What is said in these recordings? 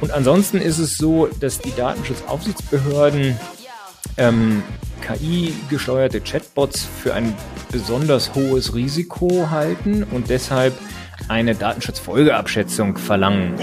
Und ansonsten ist es so, dass die Datenschutzaufsichtsbehörden ähm, KI-gesteuerte Chatbots für ein besonders hohes Risiko halten und deshalb eine Datenschutzfolgeabschätzung verlangen.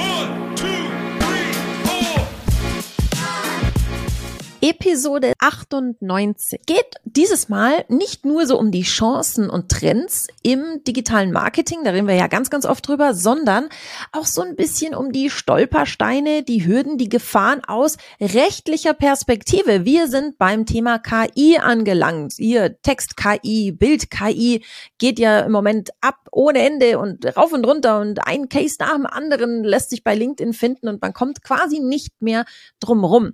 Episode 98 geht dieses Mal nicht nur so um die Chancen und Trends im digitalen Marketing, da reden wir ja ganz, ganz oft drüber, sondern auch so ein bisschen um die Stolpersteine, die Hürden, die Gefahren aus rechtlicher Perspektive. Wir sind beim Thema KI angelangt. Hier Text-KI, Bild-KI geht ja im Moment ab ohne Ende und rauf und runter und ein Case nach dem anderen lässt sich bei LinkedIn finden und man kommt quasi nicht mehr drumrum.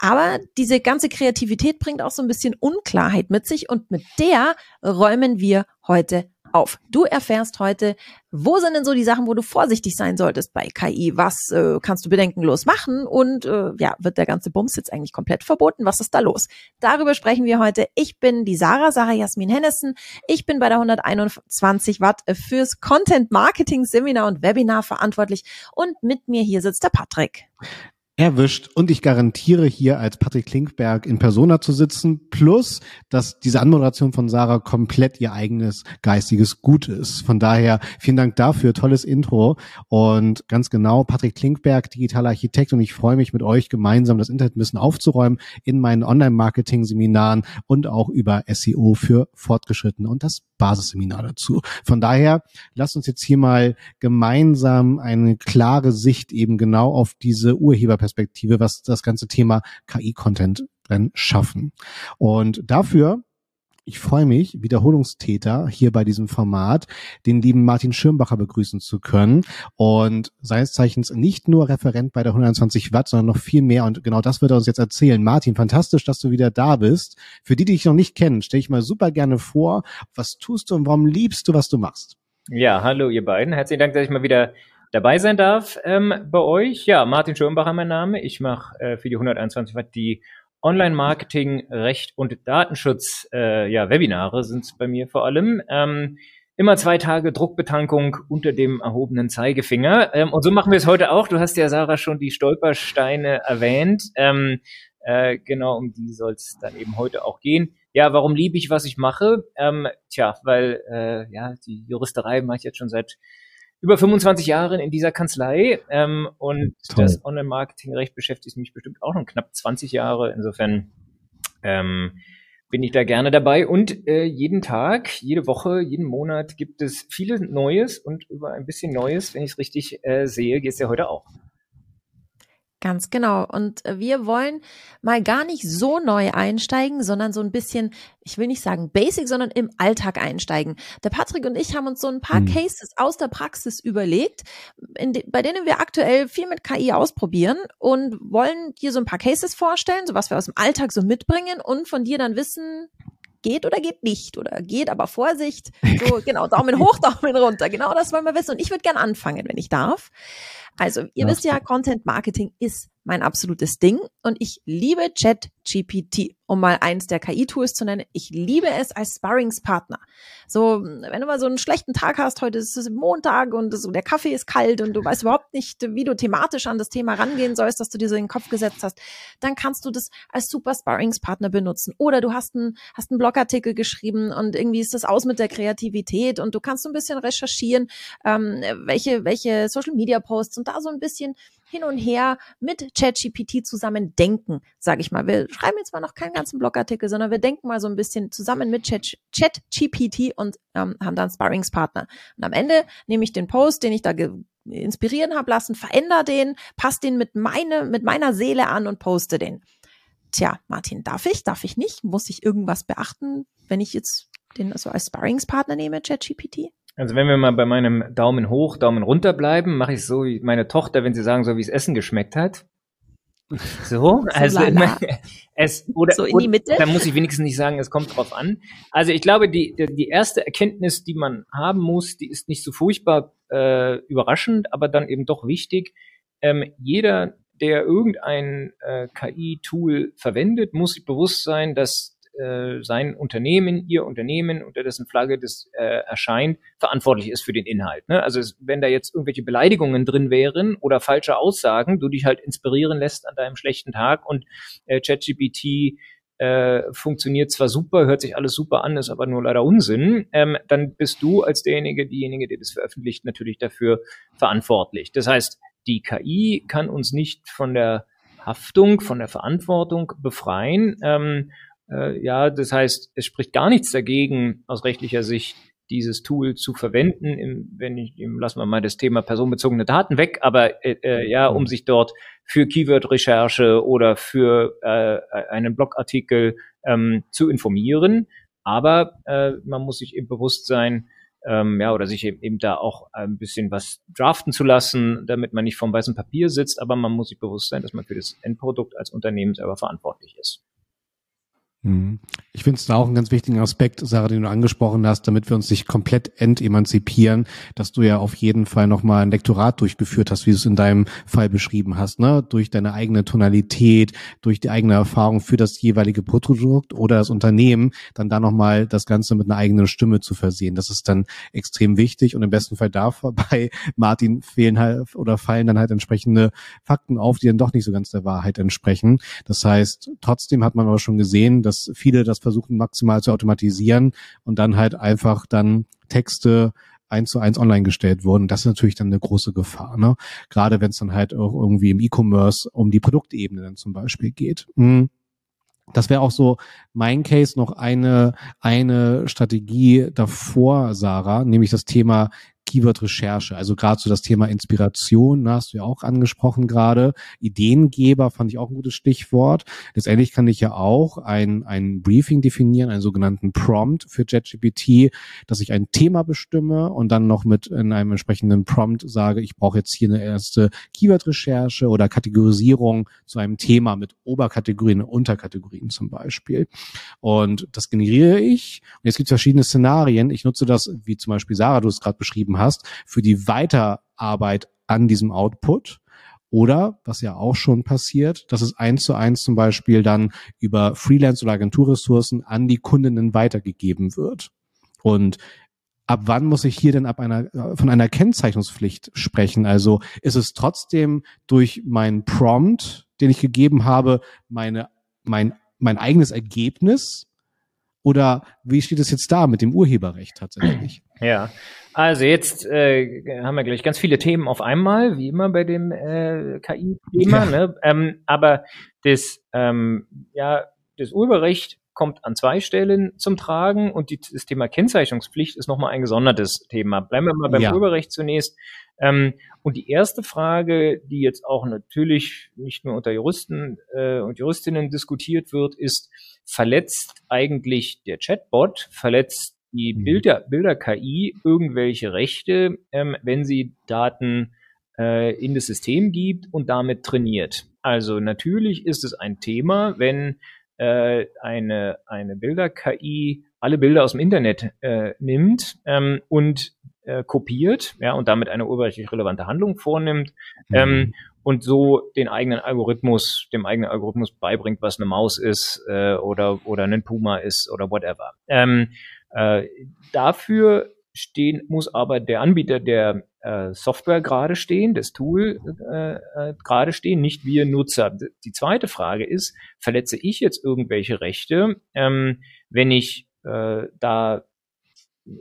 Aber diese ganze Kreativität bringt auch so ein bisschen Unklarheit mit sich und mit der räumen wir heute auf. Du erfährst heute, wo sind denn so die Sachen, wo du vorsichtig sein solltest bei KI? Was äh, kannst du bedenkenlos machen? Und äh, ja, wird der ganze Bums jetzt eigentlich komplett verboten? Was ist da los? Darüber sprechen wir heute. Ich bin die Sarah, Sarah Jasmin Hennessen. Ich bin bei der 121 Watt fürs Content Marketing Seminar und Webinar verantwortlich. Und mit mir hier sitzt der Patrick erwischt und ich garantiere hier als Patrick Klinkberg in Persona zu sitzen, plus, dass diese Anmoderation von Sarah komplett ihr eigenes geistiges Gut ist. Von daher vielen Dank dafür, tolles Intro und ganz genau Patrick Klinkberg, digitaler Architekt und ich freue mich mit euch gemeinsam das Internet ein bisschen aufzuräumen in meinen Online-Marketing-Seminaren und auch über SEO für Fortgeschrittene und das Basisseminar dazu. Von daher lasst uns jetzt hier mal gemeinsam eine klare Sicht eben genau auf diese Urheberperspektive Perspektive, was das ganze Thema KI-Content dann schaffen. Und dafür ich freue mich, Wiederholungstäter hier bei diesem Format, den lieben Martin Schirmbacher begrüßen zu können und seines Zeichens nicht nur Referent bei der 120 Watt, sondern noch viel mehr und genau das wird er uns jetzt erzählen. Martin, fantastisch, dass du wieder da bist. Für die, die dich noch nicht kennen, stelle ich mal super gerne vor, was tust du und warum liebst du, was du machst? Ja, hallo ihr beiden. Herzlichen Dank, dass ich mal wieder dabei sein darf ähm, bei euch. Ja, Martin Schirmbacher mein Name. Ich mache äh, für die 121 Watt die Online-Marketing, Recht und Datenschutz, äh, ja, Webinare sind bei mir vor allem. Ähm, immer zwei Tage Druckbetankung unter dem erhobenen Zeigefinger. Ähm, und so machen wir es heute auch. Du hast ja, Sarah, schon die Stolpersteine erwähnt. Ähm, äh, genau, um die soll es dann eben heute auch gehen. Ja, warum liebe ich, was ich mache? Ähm, tja, weil äh, ja die Juristerei mache ich jetzt schon seit über 25 Jahren in dieser Kanzlei ähm, und Toll. das Online-Marketing-Recht beschäftigt mich bestimmt auch noch knapp 20 Jahre. Insofern ähm, bin ich da gerne dabei und äh, jeden Tag, jede Woche, jeden Monat gibt es vieles Neues und über ein bisschen Neues, wenn ich es richtig äh, sehe, geht es ja heute auch. Ganz genau. Und äh, wir wollen mal gar nicht so neu einsteigen, sondern so ein bisschen, ich will nicht sagen basic, sondern im Alltag einsteigen. Der Patrick und ich haben uns so ein paar mhm. Cases aus der Praxis überlegt, de, bei denen wir aktuell viel mit KI ausprobieren und wollen dir so ein paar Cases vorstellen, so was wir aus dem Alltag so mitbringen und von dir dann wissen, geht oder geht nicht oder geht, aber Vorsicht. So, genau, Daumen hoch, Daumen runter. Genau das wollen wir wissen. Und ich würde gerne anfangen, wenn ich darf. Also, ihr wisst ja, Content Marketing ist mein absolutes Ding und ich liebe ChatGPT, um mal eins der KI-Tools zu nennen. Ich liebe es als Sparringspartner. So, wenn du mal so einen schlechten Tag hast, heute ist es Montag und so, der Kaffee ist kalt und du weißt überhaupt nicht, wie du thematisch an das Thema rangehen sollst, dass du dir so in den Kopf gesetzt hast, dann kannst du das als super Sparringspartner benutzen. Oder du hast einen, hast einen Blogartikel geschrieben und irgendwie ist das aus mit der Kreativität und du kannst so ein bisschen recherchieren, ähm, welche, welche Social Media Posts und da so ein bisschen hin und her mit ChatGPT zusammen denken, sage ich mal. Wir schreiben jetzt mal noch keinen ganzen Blogartikel, sondern wir denken mal so ein bisschen zusammen mit ChatGPT und ähm, haben dann Sparringspartner. Und am Ende nehme ich den Post, den ich da inspirieren habe lassen, verändere den, passe den mit, meine, mit meiner Seele an und poste den. Tja, Martin, darf ich? Darf ich nicht? Muss ich irgendwas beachten, wenn ich jetzt den so als Sparringspartner nehme, ChatGPT? Also wenn wir mal bei meinem Daumen hoch, Daumen runter bleiben, mache ich so wie meine Tochter, wenn sie sagen, so wie es Essen geschmeckt hat. So, also immer, es oder, so in die Mitte. Dann muss ich wenigstens nicht sagen, es kommt drauf an. Also ich glaube, die die erste Erkenntnis, die man haben muss, die ist nicht so furchtbar äh, überraschend, aber dann eben doch wichtig. Ähm, jeder, der irgendein äh, KI-Tool verwendet, muss sich bewusst sein, dass äh, sein Unternehmen, ihr Unternehmen, unter dessen Flagge das äh, erscheint, verantwortlich ist für den Inhalt. Ne? Also es, wenn da jetzt irgendwelche Beleidigungen drin wären oder falsche Aussagen, du dich halt inspirieren lässt an deinem schlechten Tag und äh, ChatGPT äh, funktioniert zwar super, hört sich alles super an, ist aber nur leider Unsinn, ähm, dann bist du als derjenige, diejenige, der das veröffentlicht, natürlich dafür verantwortlich. Das heißt, die KI kann uns nicht von der Haftung, von der Verantwortung befreien. Ähm, äh, ja, das heißt, es spricht gar nichts dagegen, aus rechtlicher Sicht dieses Tool zu verwenden. Im, wenn ich, lassen wir mal das Thema personenbezogene Daten weg, aber äh, äh, ja, um sich dort für Keyword-Recherche oder für äh, einen Blogartikel ähm, zu informieren. Aber äh, man muss sich eben bewusst sein, ähm, ja, oder sich eben, eben da auch ein bisschen was draften zu lassen, damit man nicht vom weißen Papier sitzt, aber man muss sich bewusst sein, dass man für das Endprodukt als Unternehmen selber verantwortlich ist. Mhm. Ich finde es da auch einen ganz wichtigen Aspekt, Sarah, den du angesprochen hast, damit wir uns nicht komplett entemanzipieren, dass du ja auf jeden Fall nochmal ein Lektorat durchgeführt hast, wie du es in deinem Fall beschrieben hast, ne? Durch deine eigene Tonalität, durch die eigene Erfahrung für das jeweilige Produkt oder das Unternehmen, dann da nochmal das Ganze mit einer eigenen Stimme zu versehen. Das ist dann extrem wichtig und im besten Fall dabei, Martin, fehlen halt oder fallen dann halt entsprechende Fakten auf, die dann doch nicht so ganz der Wahrheit entsprechen. Das heißt, trotzdem hat man aber schon gesehen, dass viele das versuchen maximal zu automatisieren und dann halt einfach dann Texte eins zu eins online gestellt wurden. Das ist natürlich dann eine große Gefahr, ne? Gerade wenn es dann halt auch irgendwie im E-Commerce um die Produktebene dann zum Beispiel geht. Mhm. Das wäre auch so mein Case noch eine, eine Strategie davor, Sarah, nämlich das Thema Keyword-Recherche. Also gerade so das Thema Inspiration, da hast du ja auch angesprochen gerade. Ideengeber fand ich auch ein gutes Stichwort. Letztendlich kann ich ja auch ein, ein Briefing definieren, einen sogenannten Prompt für JetGPT, dass ich ein Thema bestimme und dann noch mit in einem entsprechenden Prompt sage, ich brauche jetzt hier eine erste Keyword-Recherche oder Kategorisierung zu einem Thema mit Oberkategorien und Unterkategorien zum Beispiel. Und das generiere ich. Und jetzt gibt es verschiedene Szenarien. Ich nutze das, wie zum Beispiel Sarah, du es gerade beschrieben hast, für die Weiterarbeit an diesem Output. Oder, was ja auch schon passiert, dass es eins zu eins zum Beispiel dann über Freelance- oder Agenturressourcen an die Kundinnen weitergegeben wird. Und ab wann muss ich hier denn ab einer, äh, von einer Kennzeichnungspflicht sprechen? Also ist es trotzdem durch meinen Prompt, den ich gegeben habe, meine, mein, mein eigenes Ergebnis? Oder wie steht es jetzt da mit dem Urheberrecht tatsächlich? Ja, also jetzt äh, haben wir gleich ganz viele Themen auf einmal, wie immer bei dem äh, KI-Thema. Ja. Ne? Ähm, aber das, ähm, ja, das Urheberrecht kommt an zwei Stellen zum Tragen und die, das Thema Kennzeichnungspflicht ist nochmal ein gesondertes Thema. Bleiben wir mal beim ja. Urheberrecht zunächst. Ähm, und die erste Frage, die jetzt auch natürlich nicht nur unter Juristen äh, und Juristinnen diskutiert wird, ist, verletzt eigentlich der Chatbot, verletzt die mhm. Bilder, Bilder-KI irgendwelche Rechte, ähm, wenn sie Daten äh, in das System gibt und damit trainiert. Also natürlich ist es ein Thema, wenn äh, eine, eine Bilder-KI alle Bilder aus dem Internet äh, nimmt ähm, und äh, kopiert, ja, und damit eine urheberrechtlich relevante Handlung vornimmt mhm. ähm, und so den eigenen Algorithmus, dem eigenen Algorithmus beibringt, was eine Maus ist äh, oder oder ein Puma ist oder whatever. Äh, dafür stehen, muss aber der Anbieter der äh, Software gerade stehen, das Tool äh, äh, gerade stehen, nicht wir Nutzer. Die zweite Frage ist, verletze ich jetzt irgendwelche Rechte, ähm, wenn ich äh, da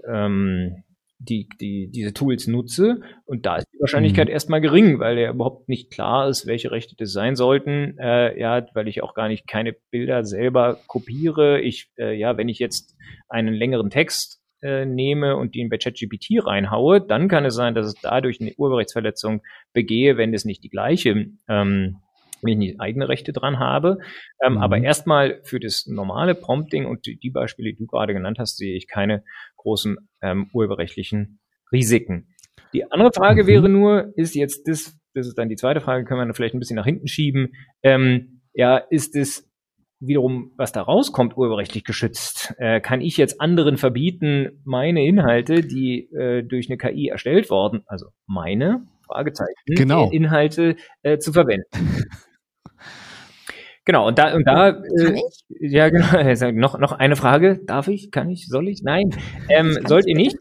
ähm, die, die, diese Tools nutze. Und da ist Wahrscheinlichkeit mhm. erstmal gering, weil ja überhaupt nicht klar ist, welche Rechte das sein sollten. Äh, ja, weil ich auch gar nicht keine Bilder selber kopiere. Ich, äh, ja, wenn ich jetzt einen längeren Text äh, nehme und ihn bei ChatGPT reinhaue, dann kann es sein, dass es dadurch eine Urheberrechtsverletzung begehe, wenn es nicht die gleiche ähm, wenn ich nicht eigene Rechte dran habe. Ähm, mhm. Aber erstmal für das normale Prompting und die, die, Beispiele, die du gerade genannt hast, sehe ich keine großen ähm, urheberrechtlichen Risiken. Die andere Frage mhm. wäre nur, ist jetzt das, das ist dann die zweite Frage, können wir vielleicht ein bisschen nach hinten schieben, ähm, ja, ist es wiederum, was da rauskommt, urheberrechtlich geschützt? Äh, kann ich jetzt anderen verbieten, meine Inhalte, die äh, durch eine KI erstellt worden, also meine Fragezeichen, genau. Inhalte äh, zu verwenden? Genau, und da, und da, äh, ja, genau, noch, noch eine Frage. Darf ich? Kann ich? Soll ich? Nein, ähm, sollt ihr nicht.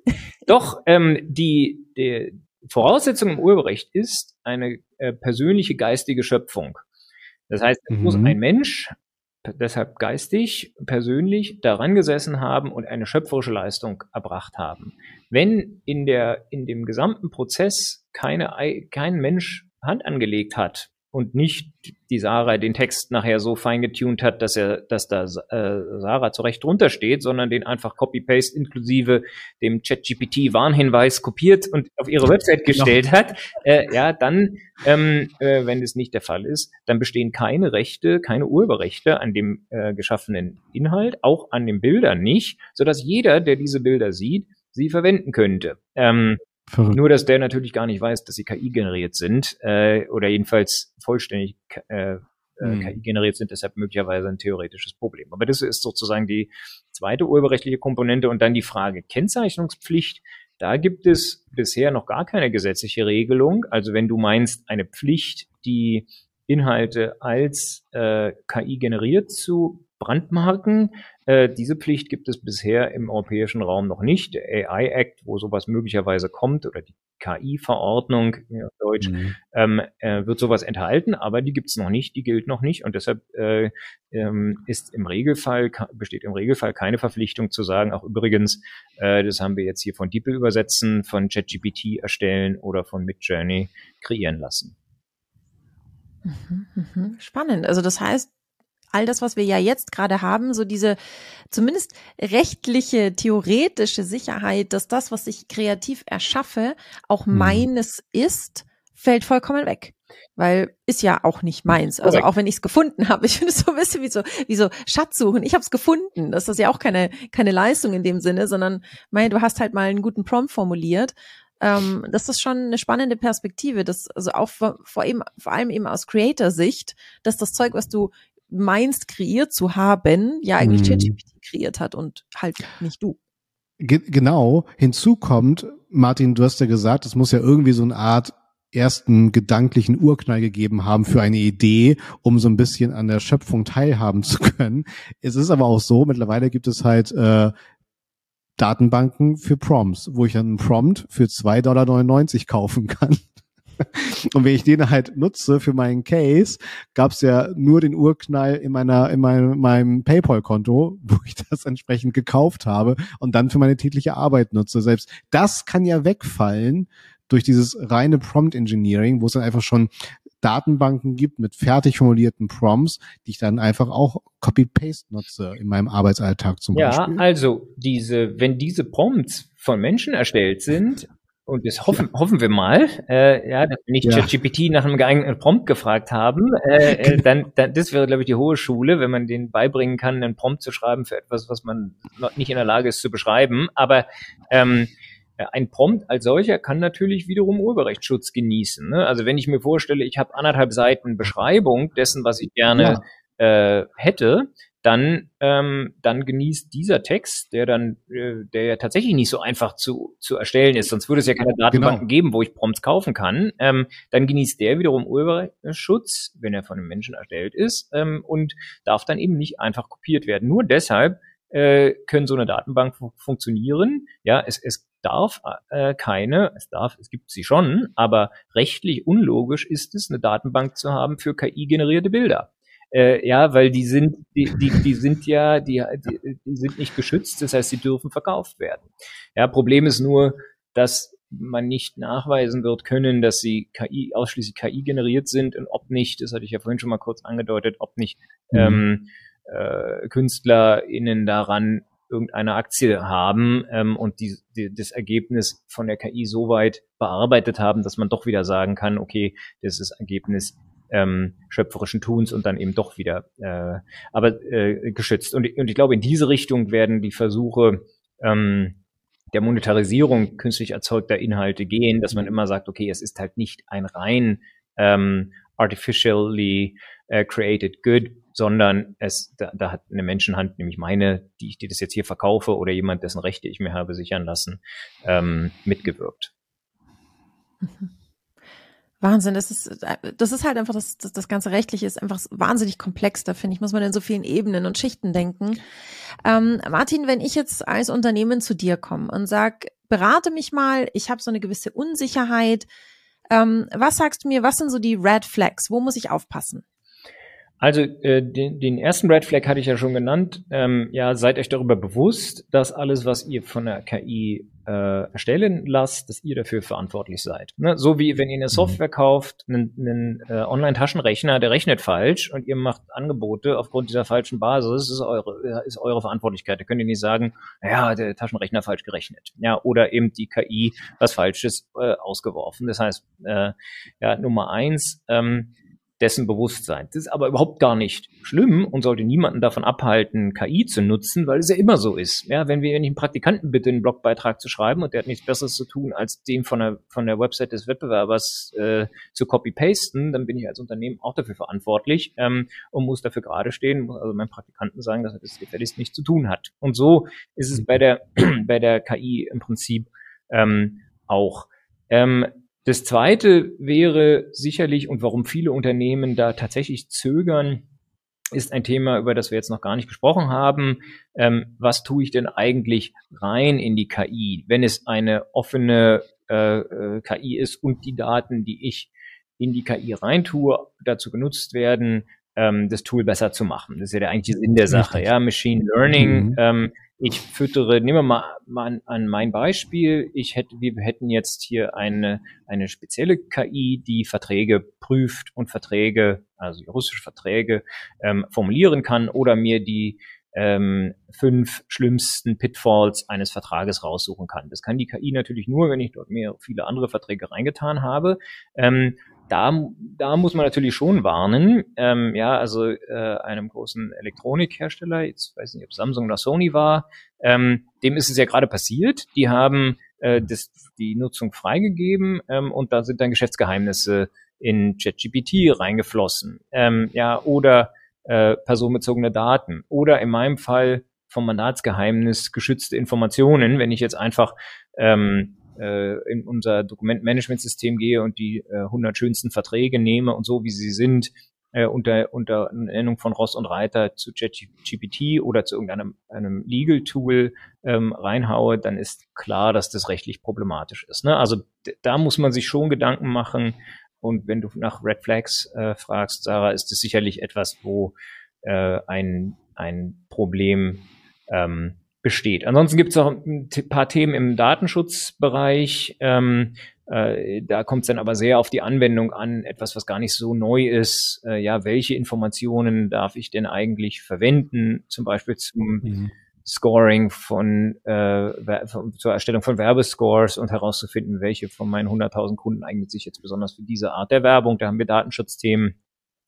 Doch, ähm, die, die Voraussetzung im Urheberrecht ist eine äh, persönliche geistige Schöpfung. Das heißt, es mhm. muss ein Mensch deshalb geistig, persönlich daran gesessen haben und eine schöpferische Leistung erbracht haben. Wenn in der, in dem gesamten Prozess keine, kein Mensch Hand angelegt hat, und nicht die Sarah den Text nachher so fein getuned hat, dass er, dass da äh, Sarah zurecht drunter steht, sondern den einfach Copy-Paste inklusive dem ChatGPT-Warnhinweis kopiert und auf ihre Website genau. gestellt hat, äh, ja, dann, ähm, äh, wenn es nicht der Fall ist, dann bestehen keine Rechte, keine Urheberrechte an dem äh, geschaffenen Inhalt, auch an den Bildern nicht, sodass jeder, der diese Bilder sieht, sie verwenden könnte. Ähm, Verrückt. Nur, dass der natürlich gar nicht weiß, dass sie KI generiert sind äh, oder jedenfalls vollständig äh, mhm. KI generiert sind, deshalb möglicherweise ein theoretisches Problem. Aber das ist sozusagen die zweite urheberrechtliche Komponente und dann die Frage Kennzeichnungspflicht. Da gibt es bisher noch gar keine gesetzliche Regelung. Also wenn du meinst, eine Pflicht, die Inhalte als äh, KI generiert zu Brandmarken. Äh, diese Pflicht gibt es bisher im europäischen Raum noch nicht. Der AI Act, wo sowas möglicherweise kommt, oder die KI-Verordnung auf Deutsch, mhm. ähm, äh, wird sowas enthalten, aber die gibt es noch nicht, die gilt noch nicht und deshalb äh, ähm, ist im Regelfall, besteht im Regelfall keine Verpflichtung zu sagen, auch übrigens, äh, das haben wir jetzt hier von DeepL übersetzen, von ChatGPT erstellen oder von Midjourney kreieren lassen. Mhm, mhm. Spannend. Also das heißt, all das, was wir ja jetzt gerade haben, so diese zumindest rechtliche, theoretische Sicherheit, dass das, was ich kreativ erschaffe, auch mhm. meines ist, fällt vollkommen weg. Weil ist ja auch nicht meins. Also auch wenn ich es gefunden habe, ich finde es so ein bisschen wie so, wie so Schatzsuchen. Ich habe es gefunden. Das ist ja auch keine, keine Leistung in dem Sinne, sondern mein, du hast halt mal einen guten Prompt formuliert. Ähm, das ist schon eine spannende Perspektive, das also auch vor, vor, eben, vor allem eben aus Creator-Sicht, dass das Zeug, was du meinst kreiert zu haben, ja eigentlich hm. ChatGPT kreiert hat und halt nicht du. Ge genau. Hinzu kommt, Martin, du hast ja gesagt, es muss ja irgendwie so eine Art ersten gedanklichen Urknall gegeben haben für eine Idee, um so ein bisschen an der Schöpfung teilhaben zu können. Es ist aber auch so, mittlerweile gibt es halt äh, Datenbanken für Prompts, wo ich einen Prompt für 2,99 Dollar kaufen kann. Und wenn ich den halt nutze für meinen Case, gab es ja nur den Urknall in meiner, in meinem, meinem PayPal-Konto, wo ich das entsprechend gekauft habe und dann für meine tägliche Arbeit nutze. Selbst das kann ja wegfallen durch dieses reine Prompt Engineering, wo es dann einfach schon Datenbanken gibt mit fertig formulierten Prompts, die ich dann einfach auch Copy-Paste nutze in meinem Arbeitsalltag zum ja, Beispiel. Ja, also diese, wenn diese Prompts von Menschen erstellt sind, und das hoffen, ja. hoffen wir mal, äh, ja, dass wir nicht ja. ChatGPT nach einem geeigneten Prompt gefragt haben. Äh, äh, dann, dann, das wäre, glaube ich, die hohe Schule, wenn man den beibringen kann, einen Prompt zu schreiben für etwas, was man noch nicht in der Lage ist zu beschreiben. Aber ähm, ein Prompt als solcher kann natürlich wiederum Urheberrechtsschutz genießen. Ne? Also wenn ich mir vorstelle, ich habe anderthalb Seiten Beschreibung dessen, was ich gerne ja. äh, hätte, dann, ähm, dann genießt dieser Text, der dann, äh, der ja tatsächlich nicht so einfach zu, zu erstellen ist, sonst würde es ja keine genau. Datenbanken genau. geben, wo ich Prompts kaufen kann, ähm, dann genießt der wiederum Urheberschutz, wenn er von einem Menschen erstellt ist, ähm, und darf dann eben nicht einfach kopiert werden. Nur deshalb äh, können so eine Datenbank funktionieren. Ja, es, es darf äh, keine, es darf, es gibt sie schon, aber rechtlich unlogisch ist es, eine Datenbank zu haben für KI-generierte Bilder. Äh, ja, weil die sind, die, die, die sind ja, die, die, die sind nicht geschützt, das heißt, sie dürfen verkauft werden. Ja, Problem ist nur, dass man nicht nachweisen wird können, dass sie KI, ausschließlich KI generiert sind und ob nicht, das hatte ich ja vorhin schon mal kurz angedeutet, ob nicht mhm. ähm, äh, KünstlerInnen daran irgendeine Aktie haben ähm, und die, die, das Ergebnis von der KI so weit bearbeitet haben, dass man doch wieder sagen kann, okay, das ist Ergebnis ähm, schöpferischen Tuns und dann eben doch wieder äh, aber äh, geschützt. Und, und ich glaube, in diese Richtung werden die Versuche ähm, der Monetarisierung künstlich erzeugter Inhalte gehen, dass man immer sagt, okay, es ist halt nicht ein rein ähm, artificially uh, created good, sondern es, da, da hat eine Menschenhand, nämlich meine, die ich dir das jetzt hier verkaufe oder jemand, dessen Rechte ich mir habe sichern lassen, ähm, mitgewirkt. Mhm. Wahnsinn, das ist, das ist halt einfach, das, das, das ganze Rechtliche ist einfach wahnsinnig komplex, da finde ich, muss man in so vielen Ebenen und Schichten denken. Ähm, Martin, wenn ich jetzt als Unternehmen zu dir komme und sag, berate mich mal, ich habe so eine gewisse Unsicherheit, ähm, was sagst du mir, was sind so die Red Flags, wo muss ich aufpassen? Also äh, den, den ersten Red Flag hatte ich ja schon genannt. Ähm, ja, seid euch darüber bewusst, dass alles, was ihr von der KI äh, erstellen lasst, dass ihr dafür verantwortlich seid. Ne? So wie wenn ihr eine mhm. Software kauft, einen, einen äh, Online-Taschenrechner, der rechnet falsch und ihr macht Angebote aufgrund dieser falschen Basis, ist eure, ist eure Verantwortlichkeit. Da könnt ihr nicht sagen, ja, der Taschenrechner falsch gerechnet. Ja, oder eben die KI was Falsches äh, ausgeworfen. Das heißt, äh, ja, Nummer eins, ähm, dessen Bewusstsein. Das ist aber überhaupt gar nicht schlimm und sollte niemanden davon abhalten, KI zu nutzen, weil es ja immer so ist. Ja, wenn wir nicht einen Praktikanten bitten, einen Blogbeitrag zu schreiben und der hat nichts Besseres zu tun, als den von der, von der Website des Wettbewerbers äh, zu copy-pasten, dann bin ich als Unternehmen auch dafür verantwortlich ähm, und muss dafür gerade stehen, muss also meinem Praktikanten sagen, dass er das gefälligst nichts zu tun hat. Und so ist es bei der, bei der KI im Prinzip ähm, auch. Ähm, das zweite wäre sicherlich, und warum viele Unternehmen da tatsächlich zögern, ist ein Thema, über das wir jetzt noch gar nicht gesprochen haben. Ähm, was tue ich denn eigentlich rein in die KI, wenn es eine offene äh, äh KI ist und die Daten, die ich in die KI reintue, dazu genutzt werden, ähm, das Tool besser zu machen. Das ist ja der eigentliche Sinn der Sache. Ja, Machine Learning mhm. ähm, ich füttere, nehmen wir mal, an, an mein Beispiel. Ich hätte, wir hätten jetzt hier eine, eine spezielle KI, die Verträge prüft und Verträge, also russische Verträge, ähm, formulieren kann oder mir die ähm, fünf schlimmsten Pitfalls eines Vertrages raussuchen kann. Das kann die KI natürlich nur, wenn ich dort mehr viele andere Verträge reingetan habe. Ähm, da, da muss man natürlich schon warnen. Ähm, ja, also äh, einem großen Elektronikhersteller, jetzt weiß ich nicht, ob Samsung oder Sony war, ähm, dem ist es ja gerade passiert. Die haben äh, das, die Nutzung freigegeben ähm, und da sind dann Geschäftsgeheimnisse in ChatGPT reingeflossen. Ähm, ja, oder äh, personenbezogene Daten. Oder in meinem Fall vom Mandatsgeheimnis geschützte Informationen, wenn ich jetzt einfach ähm, äh, in unser Dokumentmanagementsystem gehe und die äh, 100 schönsten Verträge nehme und so, wie sie sind, äh, unter, unter Nennung von Ross und Reiter zu ChatGPT oder zu irgendeinem einem Legal-Tool ähm, reinhaue, dann ist klar, dass das rechtlich problematisch ist. Ne? Also da muss man sich schon Gedanken machen. Und wenn du nach Red Flags äh, fragst, Sarah, ist es sicherlich etwas, wo äh, ein, ein Problem ähm, besteht. Ansonsten gibt es auch ein paar Themen im Datenschutzbereich. Ähm, äh, da kommt es dann aber sehr auf die Anwendung an, etwas, was gar nicht so neu ist. Äh, ja, welche Informationen darf ich denn eigentlich verwenden, zum Beispiel zum mhm. Scoring von, äh, zur Erstellung von Werbescores und herauszufinden, welche von meinen 100.000 Kunden eignet sich jetzt besonders für diese Art der Werbung. Da haben wir Datenschutzthemen.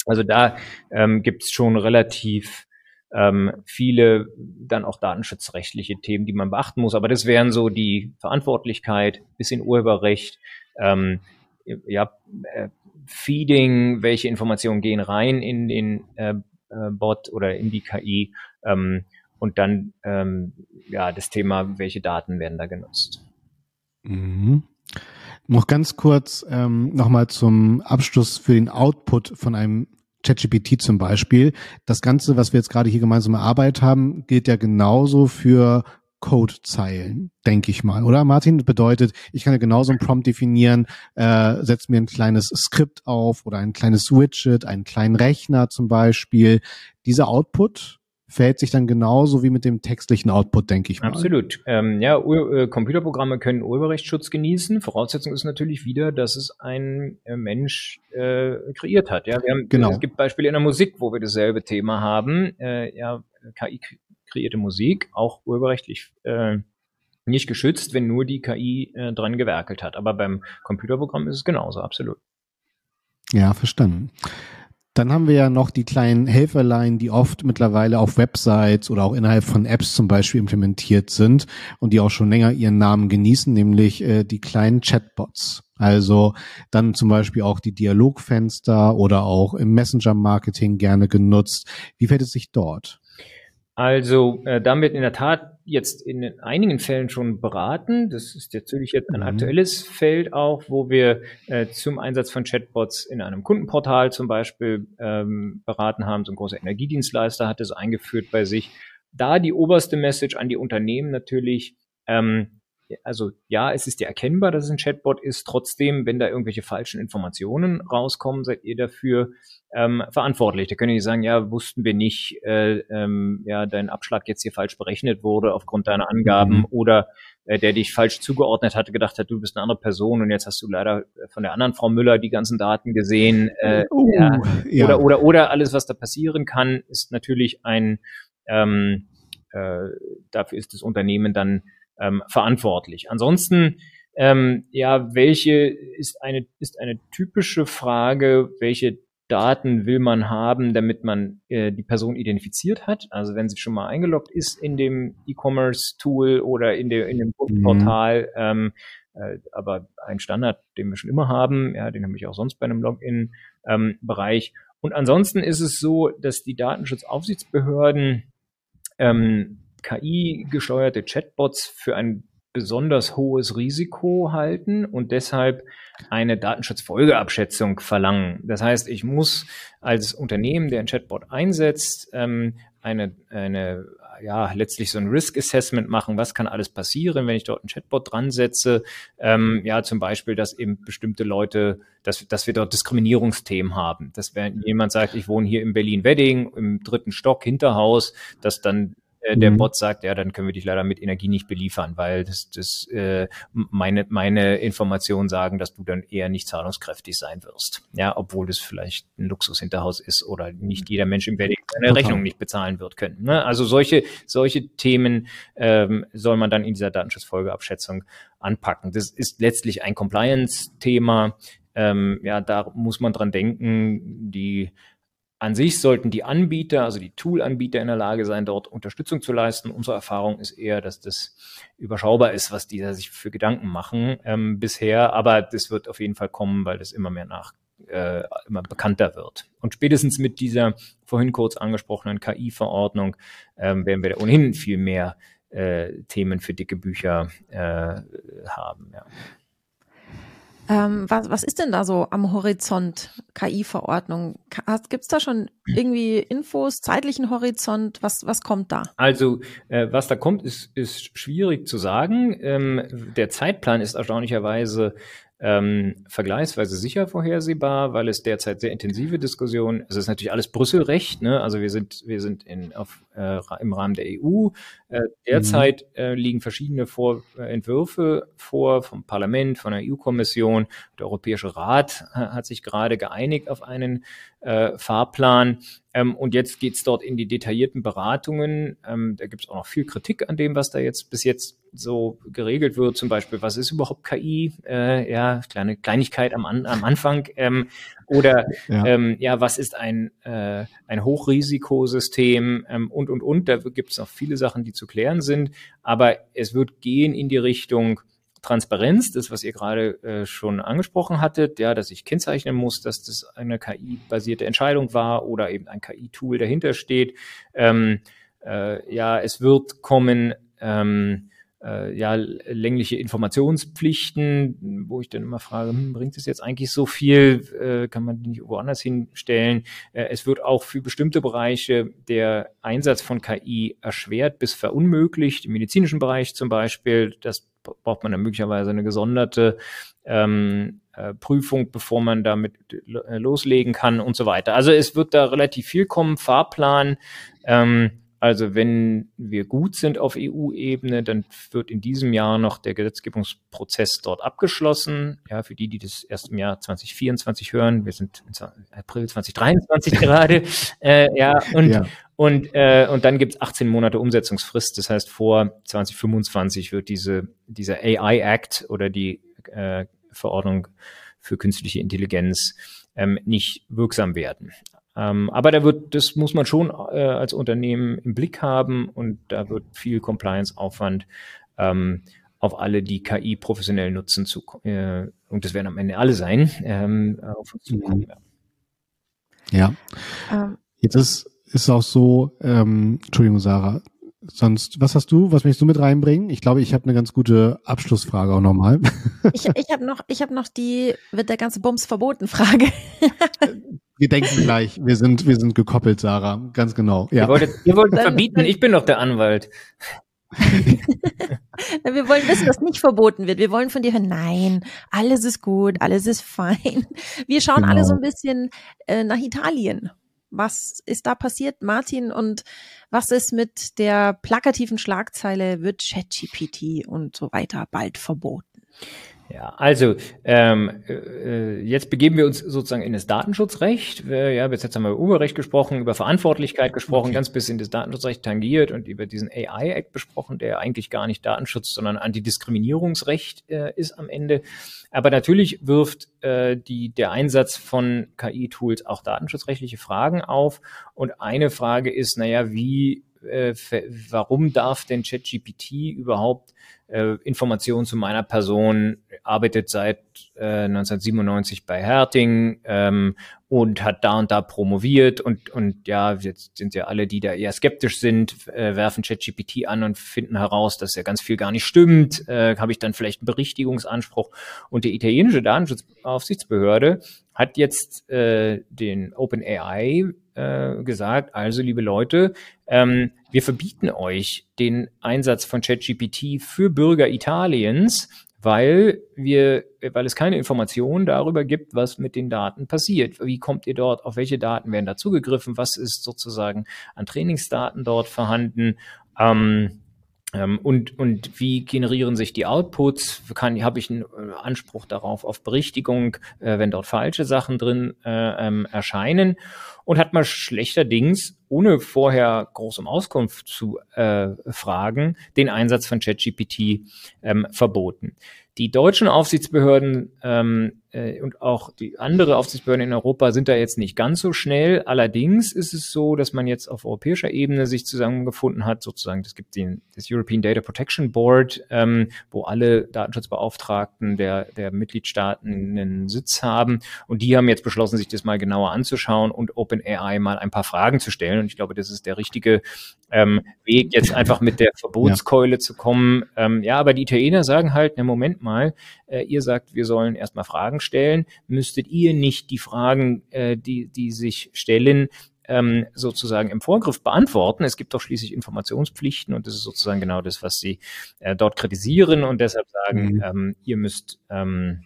Also da ähm, gibt es schon relativ ähm, viele dann auch datenschutzrechtliche Themen, die man beachten muss. Aber das wären so die Verantwortlichkeit, bisschen Urheberrecht, ähm, ja, äh, Feeding, welche Informationen gehen rein in den äh, äh Bot oder in die KI ähm, und dann ähm, ja das Thema, welche Daten werden da genutzt. Mhm. Noch ganz kurz ähm, nochmal zum Abschluss für den Output von einem ChatGPT zum Beispiel. Das Ganze, was wir jetzt gerade hier gemeinsam erarbeitet haben, gilt ja genauso für Codezeilen, denke ich mal, oder Martin? Das bedeutet, ich kann ja genauso einen Prompt definieren, äh, setze mir ein kleines Skript auf oder ein kleines Widget, einen kleinen Rechner zum Beispiel. Dieser Output verhält sich dann genauso wie mit dem textlichen Output, denke ich mal. Absolut. Ähm, ja, Ur äh, Computerprogramme können Urheberrechtsschutz genießen. Voraussetzung ist natürlich wieder, dass es ein äh, Mensch äh, kreiert hat. Ja, haben, genau. Es gibt Beispiele in der Musik, wo wir dasselbe Thema haben. Äh, ja, KI kreierte Musik, auch urheberrechtlich äh, nicht geschützt, wenn nur die KI äh, dran gewerkelt hat. Aber beim Computerprogramm ist es genauso, absolut. Ja, verstanden. Dann haben wir ja noch die kleinen Helferlein, die oft mittlerweile auf Websites oder auch innerhalb von Apps zum Beispiel implementiert sind und die auch schon länger ihren Namen genießen, nämlich äh, die kleinen Chatbots. Also dann zum Beispiel auch die Dialogfenster oder auch im Messenger-Marketing gerne genutzt. Wie fällt es sich dort? Also äh, damit in der Tat jetzt in einigen Fällen schon beraten. Das ist natürlich jetzt ein mhm. aktuelles Feld auch, wo wir äh, zum Einsatz von Chatbots in einem Kundenportal zum Beispiel ähm, beraten haben. So ein großer Energiedienstleister hat es eingeführt bei sich. Da die oberste Message an die Unternehmen natürlich, ähm, also ja, es ist ja erkennbar, dass es ein Chatbot ist. Trotzdem, wenn da irgendwelche falschen Informationen rauskommen, seid ihr dafür ähm, verantwortlich. Da können die sagen, ja, wussten wir nicht, äh, ähm, ja, dein Abschlag jetzt hier falsch berechnet wurde aufgrund deiner Angaben mhm. oder äh, der dich falsch zugeordnet hatte, gedacht hat, du bist eine andere Person und jetzt hast du leider von der anderen Frau Müller die ganzen Daten gesehen. Äh, uh, ja. Ja. Oder, oder, oder alles, was da passieren kann, ist natürlich ein, ähm, äh, dafür ist das Unternehmen dann ähm, verantwortlich. Ansonsten, ähm, ja, welche ist eine, ist eine typische Frage, welche Daten will man haben, damit man äh, die Person identifiziert hat. Also wenn sie schon mal eingeloggt ist in dem E-Commerce-Tool oder in, der, in dem mhm. Portal, ähm, äh, aber ein Standard, den wir schon immer haben, ja, den habe ich auch sonst bei einem Login-Bereich. Ähm, Und ansonsten ist es so, dass die Datenschutzaufsichtsbehörden ähm, KI-gesteuerte Chatbots für ein besonders hohes Risiko halten und deshalb eine Datenschutzfolgeabschätzung verlangen. Das heißt, ich muss als Unternehmen, der ein Chatbot einsetzt, ähm, eine, eine ja, letztlich so ein Risk Assessment machen. Was kann alles passieren, wenn ich dort einen Chatbot dran setze? Ähm, ja, zum Beispiel, dass eben bestimmte Leute, dass, dass wir dort Diskriminierungsthemen haben. Dass wenn jemand sagt, ich wohne hier in Berlin-Wedding im dritten Stock, Hinterhaus, dass dann äh, der mhm. Bot sagt, ja, dann können wir dich leider mit Energie nicht beliefern, weil das, das äh, meine, meine Informationen sagen, dass du dann eher nicht zahlungskräftig sein wirst. Ja, obwohl das vielleicht ein Luxushinterhaus ist oder nicht jeder Mensch im Wedding seine Rechnung nicht bezahlen wird können. Ne? Also solche, solche Themen ähm, soll man dann in dieser Datenschutzfolgeabschätzung anpacken. Das ist letztlich ein Compliance-Thema. Ähm, ja, da muss man dran denken, die an sich sollten die Anbieter, also die Tool-Anbieter in der Lage sein, dort Unterstützung zu leisten. Unsere Erfahrung ist eher, dass das überschaubar ist, was die da sich für Gedanken machen ähm, bisher. Aber das wird auf jeden Fall kommen, weil das immer mehr nach äh, immer bekannter wird. Und spätestens mit dieser vorhin kurz angesprochenen KI-Verordnung ähm, werden wir da ohnehin viel mehr äh, Themen für dicke Bücher äh, haben. Ja. Ähm, was, was ist denn da so am Horizont KI-Verordnung? Gibt es da schon irgendwie Infos, zeitlichen Horizont? Was, was kommt da? Also, äh, was da kommt, ist, ist schwierig zu sagen. Ähm, der Zeitplan ist erstaunlicherweise ähm, vergleichsweise sicher vorhersehbar, weil es derzeit sehr intensive Diskussionen, es ist natürlich alles Brüsselrecht, ne? also wir sind, wir sind in, auf, äh, im Rahmen der EU. Äh, derzeit mhm. äh, liegen verschiedene vor, äh, Entwürfe vor vom Parlament, von der EU-Kommission. Der Europäische Rat hat sich gerade geeinigt auf einen äh, Fahrplan. Ähm, und jetzt geht's dort in die detaillierten Beratungen. Ähm, da gibt's auch noch viel Kritik an dem, was da jetzt bis jetzt so geregelt wird. Zum Beispiel, was ist überhaupt KI? Äh, ja, kleine Kleinigkeit am, am Anfang. Ähm, oder ja. Ähm, ja, was ist ein, äh, ein Hochrisikosystem ähm, und, und, und. Da gibt's noch viele Sachen, die zu klären sind. Aber es wird gehen in die Richtung, Transparenz, das, was ihr gerade äh, schon angesprochen hattet, ja, dass ich kennzeichnen muss, dass das eine KI-basierte Entscheidung war oder eben ein KI-Tool dahinter steht. Ähm, äh, ja, es wird kommen ähm, äh, ja, längliche Informationspflichten, wo ich dann immer frage, hm, bringt es jetzt eigentlich so viel? Äh, kann man die nicht woanders hinstellen? Äh, es wird auch für bestimmte Bereiche der Einsatz von KI erschwert bis verunmöglicht, im medizinischen Bereich zum Beispiel. Das braucht man dann möglicherweise eine gesonderte ähm, äh, Prüfung, bevor man damit äh, loslegen kann und so weiter. Also es wird da relativ viel kommen, Fahrplan. Ähm, also wenn wir gut sind auf EU-Ebene, dann wird in diesem Jahr noch der Gesetzgebungsprozess dort abgeschlossen. Ja, für die, die das erst im Jahr 2024 hören, wir sind April 2023 gerade. Äh, ja, und, ja. Und, äh, und dann gibt es 18 Monate Umsetzungsfrist. Das heißt, vor 2025 wird diese, dieser AI Act oder die äh, Verordnung für künstliche Intelligenz ähm, nicht wirksam werden. Ähm, aber da wird, das muss man schon äh, als Unternehmen im Blick haben und da wird viel Compliance-Aufwand ähm, auf alle, die KI professionell nutzen, zu, äh, und das werden am Ende alle sein, ähm, auf uns zukommen. Ja. ja. Ähm. Jetzt ist ist auch so, ähm, Entschuldigung, Sarah, sonst, was hast du, was möchtest du mit reinbringen? Ich glaube, ich habe eine ganz gute Abschlussfrage auch nochmal. Ich, ich habe noch, ich habe noch die, wird der ganze Bums verboten Frage. Wir denken gleich, wir sind, wir sind gekoppelt, Sarah, ganz genau. Ja. Ihr wolltet, ihr wolltet verbieten, ich bin doch der Anwalt. wir wollen wissen, dass nicht verboten wird. Wir wollen von dir hören, nein, alles ist gut, alles ist fein. Wir schauen genau. alle so ein bisschen äh, nach Italien. Was ist da passiert, Martin? Und was ist mit der plakativen Schlagzeile, wird ChatGPT und so weiter bald verboten? Ja, also ähm, äh, jetzt begeben wir uns sozusagen in das Datenschutzrecht. Äh, ja, bis jetzt haben wir über Urheberrecht gesprochen, über Verantwortlichkeit gesprochen, okay. ganz bisschen das Datenschutzrecht tangiert und über diesen AI-Act besprochen, der eigentlich gar nicht Datenschutz, sondern Antidiskriminierungsrecht äh, ist am Ende. Aber natürlich wirft äh, die, der Einsatz von KI-Tools auch datenschutzrechtliche Fragen auf. Und eine Frage ist, naja, wie äh, warum darf denn ChatGPT überhaupt äh, Informationen zu meiner Person, arbeitet seit äh, 1997 bei Herting ähm, und hat da und da promoviert und, und ja, jetzt sind ja alle, die da eher skeptisch sind, äh, werfen ChatGPT an und finden heraus, dass ja ganz viel gar nicht stimmt. Äh, Habe ich dann vielleicht einen Berichtigungsanspruch? Und die italienische Datenschutzaufsichtsbehörde hat jetzt äh, den OpenAI äh, gesagt, also liebe Leute, ähm, wir verbieten euch den Einsatz von ChatGPT für Bürger Italiens, weil wir, weil es keine Informationen darüber gibt, was mit den Daten passiert. Wie kommt ihr dort, auf welche Daten werden da zugegriffen, was ist sozusagen an Trainingsdaten dort vorhanden? Ähm, ähm, und, und wie generieren sich die Outputs? Habe ich einen äh, Anspruch darauf auf Berichtigung, äh, wenn dort falsche Sachen drin äh, ähm, erscheinen? Und hat man schlechterdings, ohne vorher groß um Auskunft zu äh, fragen, den Einsatz von ChatGPT ähm, verboten. Die deutschen Aufsichtsbehörden ähm, äh, und auch die andere Aufsichtsbehörden in Europa sind da jetzt nicht ganz so schnell. Allerdings ist es so, dass man jetzt auf europäischer Ebene sich zusammengefunden hat, sozusagen, es gibt den, das European Data Protection Board, ähm, wo alle Datenschutzbeauftragten der, der Mitgliedstaaten einen Sitz haben. Und die haben jetzt beschlossen, sich das mal genauer anzuschauen und OpenAI mal ein paar Fragen zu stellen. Und ich glaube, das ist der richtige ähm, Weg, jetzt einfach mit der Verbotskeule ja. zu kommen. Ähm, ja, aber die Italiener sagen halt, na Moment mal, äh, ihr sagt, wir sollen erstmal Fragen stellen, müsstet ihr nicht die Fragen, äh, die, die sich stellen, ähm, sozusagen im Vorgriff beantworten. Es gibt doch schließlich Informationspflichten und das ist sozusagen genau das, was sie äh, dort kritisieren und deshalb sagen, mhm. ähm, ihr müsst ähm,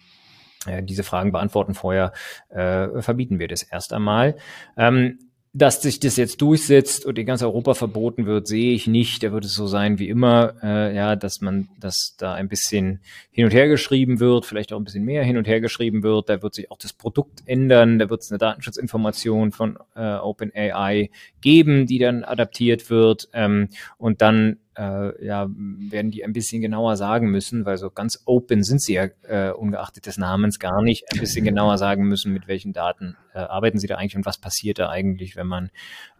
äh, diese Fragen beantworten. Vorher äh, verbieten wir das erst einmal. Ähm, dass sich das jetzt durchsetzt und in ganz Europa verboten wird, sehe ich nicht. Da wird es so sein wie immer, äh, ja, dass man, dass da ein bisschen hin und her geschrieben wird, vielleicht auch ein bisschen mehr hin und her geschrieben wird. Da wird sich auch das Produkt ändern. Da wird es eine Datenschutzinformation von äh, OpenAI geben, die dann adaptiert wird. Ähm, und dann äh, ja, werden die ein bisschen genauer sagen müssen, weil so ganz open sind sie ja äh, ungeachtet des Namens gar nicht, ein bisschen genauer sagen müssen, mit welchen Daten äh, arbeiten sie da eigentlich und was passiert da eigentlich, wenn man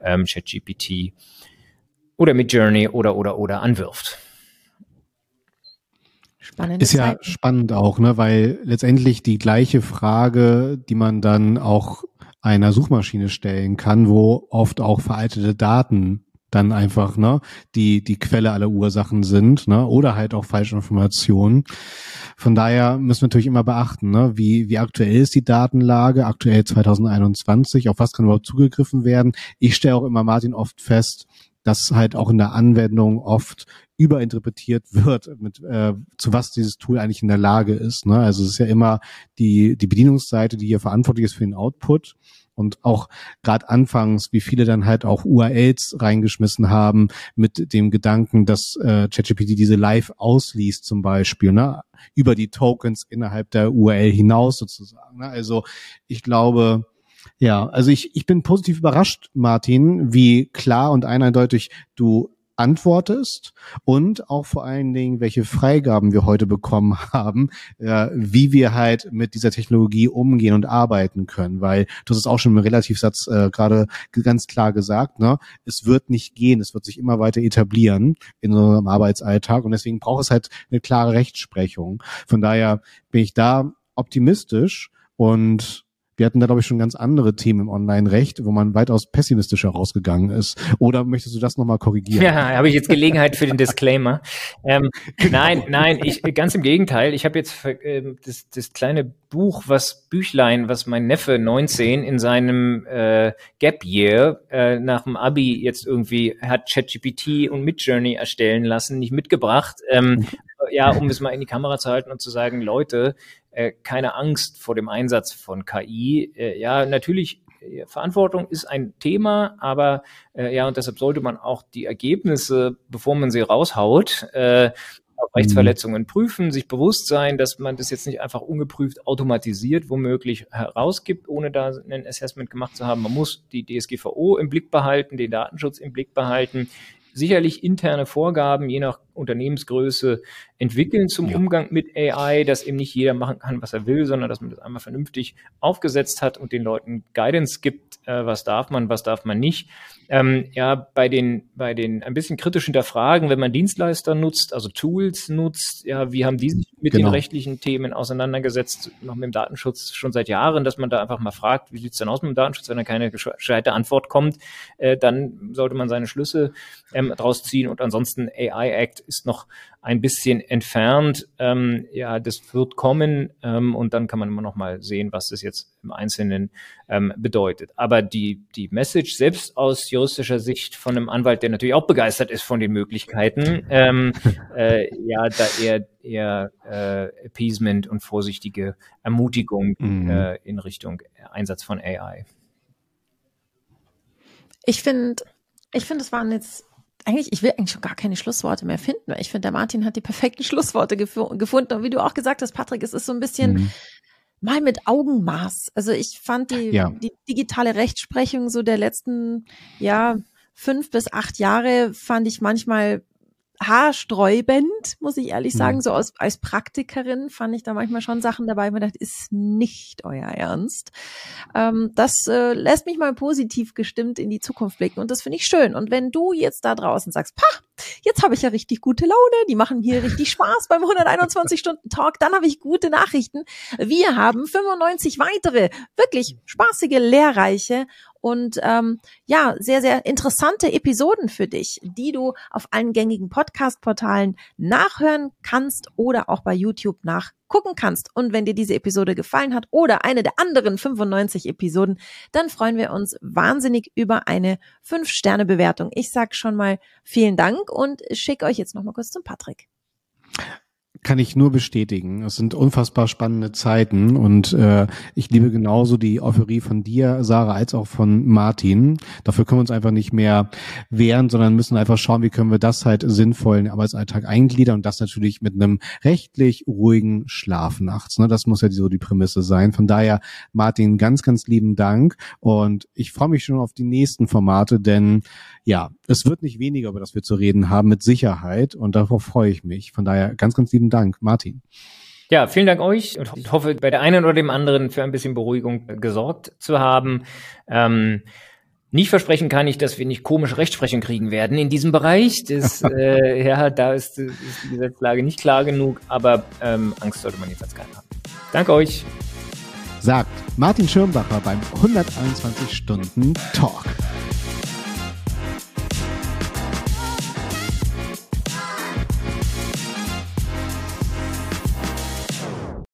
ähm, ChatGPT oder mit Journey oder oder oder anwirft. Spannende ist ja Zeiten. spannend auch, ne, weil letztendlich die gleiche Frage, die man dann auch einer Suchmaschine stellen kann, wo oft auch veraltete Daten dann einfach ne, die, die Quelle aller Ursachen sind, ne, oder halt auch falsche Informationen. Von daher müssen wir natürlich immer beachten, ne, wie, wie aktuell ist die Datenlage, aktuell 2021, auf was kann überhaupt zugegriffen werden. Ich stelle auch immer Martin oft fest, dass halt auch in der Anwendung oft überinterpretiert wird, mit, äh, zu was dieses Tool eigentlich in der Lage ist. Ne? Also es ist ja immer die, die Bedienungsseite, die hier verantwortlich ist für den Output und auch gerade anfangs, wie viele dann halt auch URLs reingeschmissen haben mit dem Gedanken, dass äh, ChatGPT diese live ausliest zum Beispiel, ne? über die Tokens innerhalb der URL hinaus sozusagen. Ne? Also ich glaube, ja, also ich, ich bin positiv überrascht, Martin, wie klar und eindeutig du antwortest und auch vor allen Dingen, welche Freigaben wir heute bekommen haben, äh, wie wir halt mit dieser Technologie umgehen und arbeiten können, weil hast es auch schon im Relativsatz äh, gerade ganz klar gesagt, ne? es wird nicht gehen, es wird sich immer weiter etablieren in unserem Arbeitsalltag und deswegen braucht es halt eine klare Rechtsprechung. Von daher bin ich da optimistisch und Wir hatten da, glaube ich, schon ganz andere Themen im Online-Recht, wo man weitaus pessimistischer rausgegangen ist. Oder möchtest du das nochmal korrigieren? Ja, habe ich jetzt Gelegenheit für den Disclaimer. Ähm, genau. Nein, nein, ich ganz im Gegenteil. Ich habe jetzt äh, das, das kleine Buch, was Büchlein, was mein Neffe 19 in seinem äh, Gap Year äh, nach dem Abi jetzt irgendwie hat ChatGPT und Midjourney erstellen lassen, nicht mitgebracht. Ähm, ja, um es mal in die Kamera zu halten und zu sagen, Leute, äh, keine Angst vor dem Einsatz von KI. Äh, ja, natürlich äh, Verantwortung ist ein Thema, aber äh, ja, und deshalb sollte man auch die Ergebnisse, bevor man sie raushaut, äh, auf Rechtsverletzungen mhm. prüfen, sich bewusst sein, dass man das jetzt nicht einfach ungeprüft automatisiert womöglich herausgibt, ohne da ein Assessment gemacht zu haben. Man muss die DSGVO im Blick behalten, den Datenschutz im Blick behalten sicherlich interne Vorgaben, je nach Unternehmensgröße, entwickeln zum ja. Umgang mit AI, dass eben nicht jeder machen kann, was er will, sondern dass man das einmal vernünftig aufgesetzt hat und den Leuten Guidance gibt, äh, was darf man, was darf man nicht. Ähm, ja, bei den, bei den ein bisschen kritisch hinterfragen, wenn man Dienstleister nutzt, also Tools nutzt, ja, wie haben die sich mit genau. den rechtlichen Themen auseinandergesetzt, noch mit dem Datenschutz schon seit Jahren, dass man da einfach mal fragt, wie sieht's denn aus mit dem Datenschutz, wenn da keine gescheite Antwort kommt, äh, dann sollte man seine Schlüsse ähm, draus ziehen und ansonsten AI Act ist noch ein bisschen entfernt. Ähm, ja, das wird kommen ähm, und dann kann man immer noch mal sehen, was das jetzt im Einzelnen ähm, bedeutet. Aber die, die Message selbst aus juristischer Sicht von einem Anwalt, der natürlich auch begeistert ist von den Möglichkeiten, ähm, äh, ja, da eher, eher äh, Appeasement und vorsichtige Ermutigung mhm. äh, in Richtung Einsatz von AI. Ich finde, ich finde, es waren jetzt eigentlich, ich will eigentlich schon gar keine Schlussworte mehr finden. Ich finde, der Martin hat die perfekten Schlussworte gef gefunden. Und wie du auch gesagt hast, Patrick, es ist so ein bisschen mhm. mal mit Augenmaß. Also ich fand die, ja. die digitale Rechtsprechung so der letzten, ja, fünf bis acht Jahre fand ich manchmal haarsträubend, muss ich ehrlich sagen. Mhm. So als, als Praktikerin fand ich da manchmal schon Sachen dabei, wo ich dachte, ist nicht euer Ernst. Ähm, das äh, lässt mich mal positiv gestimmt in die Zukunft blicken und das finde ich schön. Und wenn du jetzt da draußen sagst, pah, jetzt habe ich ja richtig gute Laune, die machen hier richtig Spaß beim 121 Stunden Talk, dann habe ich gute Nachrichten. Wir haben 95 weitere, wirklich spaßige, lehrreiche und ähm, ja, sehr, sehr interessante Episoden für dich, die du auf allen gängigen Podcast-Portalen nachhören kannst oder auch bei YouTube nachgucken kannst. Und wenn dir diese Episode gefallen hat oder eine der anderen 95 Episoden, dann freuen wir uns wahnsinnig über eine 5-Sterne-Bewertung. Ich sag schon mal vielen Dank und schicke euch jetzt nochmal kurz zum Patrick kann ich nur bestätigen. Es sind unfassbar spannende Zeiten und äh, ich liebe genauso die Euphorie von dir, Sarah, als auch von Martin. Dafür können wir uns einfach nicht mehr wehren, sondern müssen einfach schauen, wie können wir das halt sinnvoll in den Arbeitsalltag eingliedern und das natürlich mit einem rechtlich ruhigen Schlaf nachts. Ne? Das muss ja so die Prämisse sein. Von daher, Martin, ganz, ganz lieben Dank und ich freue mich schon auf die nächsten Formate, denn ja, es wird nicht weniger, über das wir zu reden haben, mit Sicherheit und darauf freue ich mich. Von daher ganz, ganz lieben Dank. Dank, Martin. Ja, vielen Dank euch und ich hoffe, bei der einen oder dem anderen für ein bisschen Beruhigung gesorgt zu haben. Ähm, nicht versprechen kann ich, dass wir nicht komische Rechtsprechung kriegen werden in diesem Bereich. Das, äh, ja, da ist, ist, die Gesetzlage nicht klar genug, aber ähm, Angst sollte man jedenfalls keine haben. Danke euch. Sagt Martin Schirmbacher beim 121 Stunden Talk.